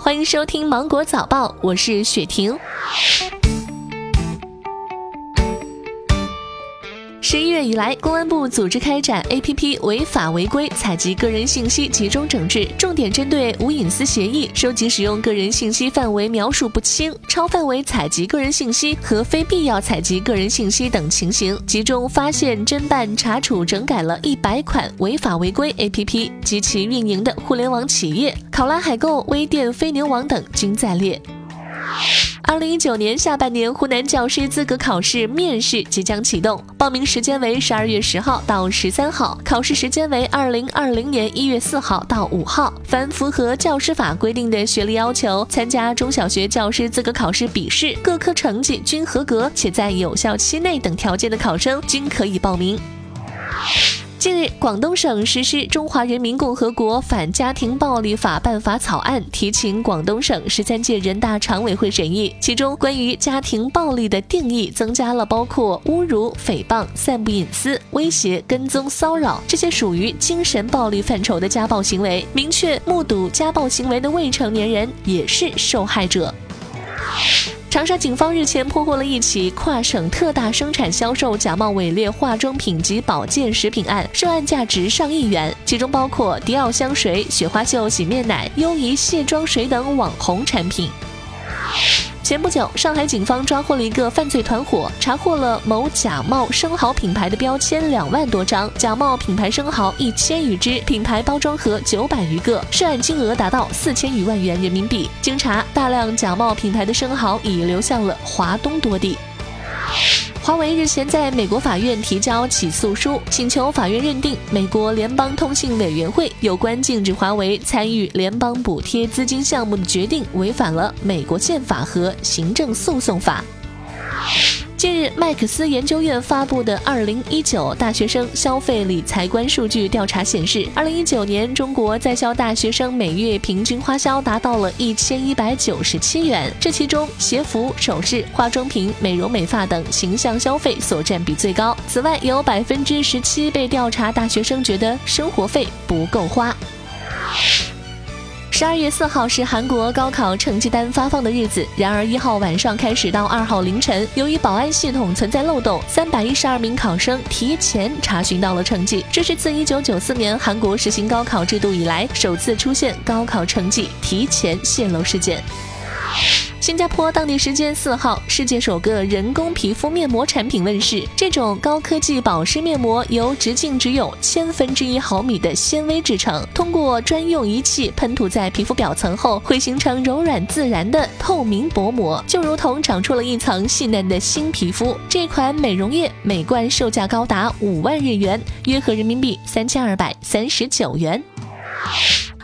欢迎收听《芒果早报》，我是雪婷。十一月以来，公安部组织开展 APP 违法违规采集个人信息集中整治，重点针对无隐私协议、收集使用个人信息范围描述不清、超范围采集个人信息和非必要采集个人信息等情形，集中发现、侦办、查处、整改了一百款违法违规 APP 及其运营的互联网企业，考拉海购、微店、飞牛网等均在列。二零一九年下半年，湖南教师资格考试面试即将启动，报名时间为十二月十号到十三号，考试时间为二零二零年一月四号到五号。凡符合教师法规定的学历要求，参加中小学教师资格考试笔试，各科成绩均合格且在有效期内等条件的考生均可以报名。广东省实施《中华人民共和国反家庭暴力法》办法草案，提请广东省十三届人大常委会审议。其中，关于家庭暴力的定义增加了包括侮辱、诽谤、散布隐私、威胁、跟踪、骚扰这些属于精神暴力范畴的家暴行为，明确目睹家暴行为的未成年人也是受害者。长沙警方日前破获了一起跨省特大生产销售假冒伪劣化妆品及保健食品案，涉案价值上亿元，其中包括迪奥香水、雪花秀洗面奶、优怡卸妆水等网红产品。前不久，上海警方抓获了一个犯罪团伙，查获了某假冒生蚝品牌的标签两万多张，假冒品牌生蚝一千余只，品牌包装盒九百余个，涉案金额达到四千余万元人民币。经查，大量假冒品牌的生蚝已流向了华东多地。华为日前在美国法院提交起诉书，请求法院认定美国联邦通信委员会有关禁止华为参与联邦补贴资金项目的决定违反了美国宪法和行政诉讼法。近日，麦克斯研究院发布的《二零一九大学生消费理财观数据调查》显示，二零一九年中国在校大学生每月平均花销达到了一千一百九十七元，这其中鞋服、首饰、化妆品、美容美发等形象消费所占比最高。此外，有百分之十七被调查大学生觉得生活费不够花。十二月四号是韩国高考成绩单发放的日子，然而一号晚上开始到二号凌晨，由于保安系统存在漏洞，三百一十二名考生提前查询到了成绩，这是自一九九四年韩国实行高考制度以来首次出现高考成绩提前泄露事件。新加坡当地时间四号，世界首个人工皮肤面膜产品问世。这种高科技保湿面膜由直径只有千分之一毫米的纤维制成，通过专用仪器喷涂在皮肤表层后，会形成柔软自然的透明薄膜，就如同长出了一层细嫩的新皮肤。这款美容液每罐售价高达五万日元，约合人民币三千二百三十九元。